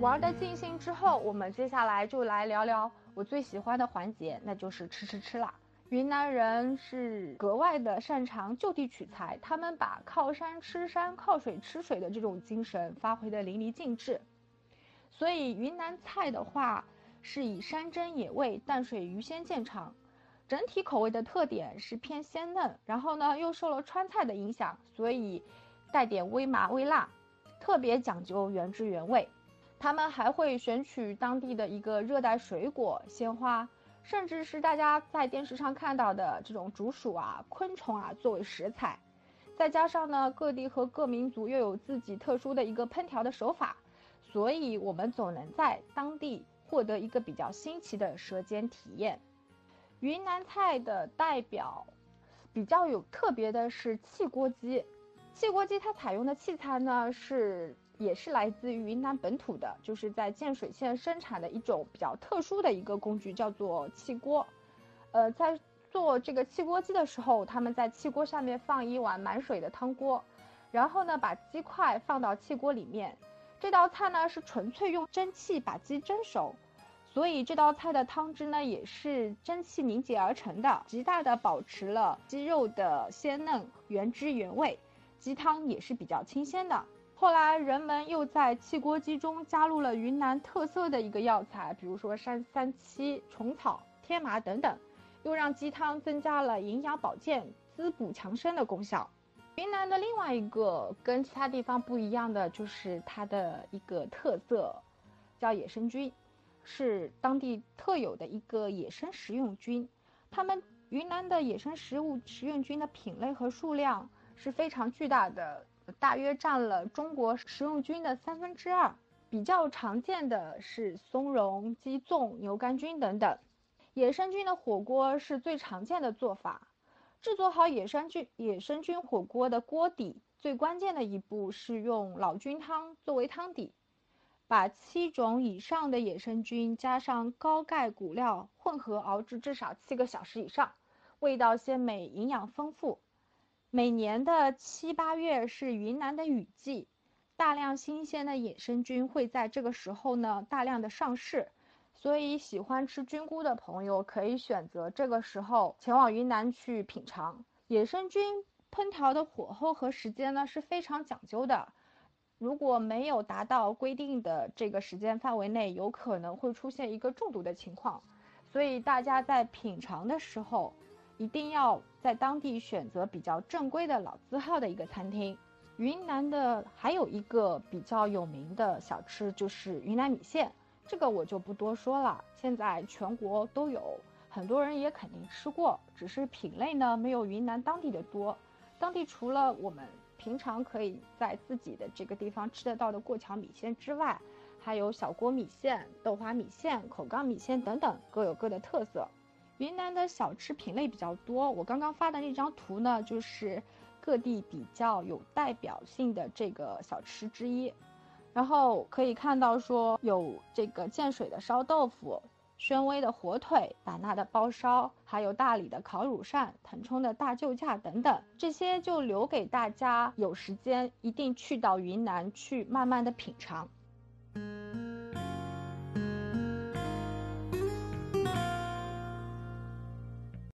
玩的尽兴之后，我们接下来就来聊聊我最喜欢的环节，那就是吃吃吃啦。云南人是格外的擅长就地取材，他们把靠山吃山、靠水吃水的这种精神发挥的淋漓尽致。所以云南菜的话，是以山珍野味、淡水鱼鲜见长。整体口味的特点是偏鲜嫩，然后呢又受了川菜的影响，所以带点微麻微辣，特别讲究原汁原味。他们还会选取当地的一个热带水果、鲜花。甚至是大家在电视上看到的这种竹鼠啊、昆虫啊作为食材，再加上呢，各地和各民族又有自己特殊的一个烹调的手法，所以我们总能在当地获得一个比较新奇的舌尖体验。云南菜的代表，比较有特别的是汽锅鸡，汽锅鸡它采用的器材呢是。也是来自于云南本土的，就是在建水县生产的一种比较特殊的一个工具，叫做汽锅。呃，在做这个汽锅鸡的时候，他们在汽锅下面放一碗满水的汤锅，然后呢，把鸡块放到汽锅里面。这道菜呢是纯粹用蒸汽把鸡蒸熟，所以这道菜的汤汁呢也是蒸汽凝结而成的，极大的保持了鸡肉的鲜嫩、原汁原味，鸡汤也是比较清鲜的。后来，人们又在汽锅鸡中加入了云南特色的一个药材，比如说山三七、虫草、天麻等等，又让鸡汤增加了营养保健、滋补强身的功效。云南的另外一个跟其他地方不一样的，就是它的一个特色，叫野生菌，是当地特有的一个野生食用菌。它们云南的野生食物食用菌的品类和数量是非常巨大的。大约占了中国食用菌的三分之二，比较常见的是松茸、鸡枞、牛肝菌等等。野生菌的火锅是最常见的做法。制作好野生菌野生菌火锅的锅底，最关键的一步是用老菌汤作为汤底，把七种以上的野生菌加上高钙骨料混合熬制至少七个小时以上，味道鲜美，营养丰富。每年的七八月是云南的雨季，大量新鲜的野生菌会在这个时候呢大量的上市，所以喜欢吃菌菇的朋友可以选择这个时候前往云南去品尝野生菌烹调的火候和时间呢是非常讲究的，如果没有达到规定的这个时间范围内，有可能会出现一个中毒的情况，所以大家在品尝的时候。一定要在当地选择比较正规的老字号的一个餐厅。云南的还有一个比较有名的小吃就是云南米线，这个我就不多说了。现在全国都有，很多人也肯定吃过，只是品类呢没有云南当地的多。当地除了我们平常可以在自己的这个地方吃得到的过桥米线之外，还有小锅米线、豆花米线、口缸米线等等，各有各的特色。云南的小吃品类比较多，我刚刚发的那张图呢，就是各地比较有代表性的这个小吃之一。然后可以看到说有这个建水的烧豆腐、宣威的火腿、版纳的包烧，还有大理的烤乳扇、腾冲的大救驾等等，这些就留给大家有时间一定去到云南去慢慢的品尝。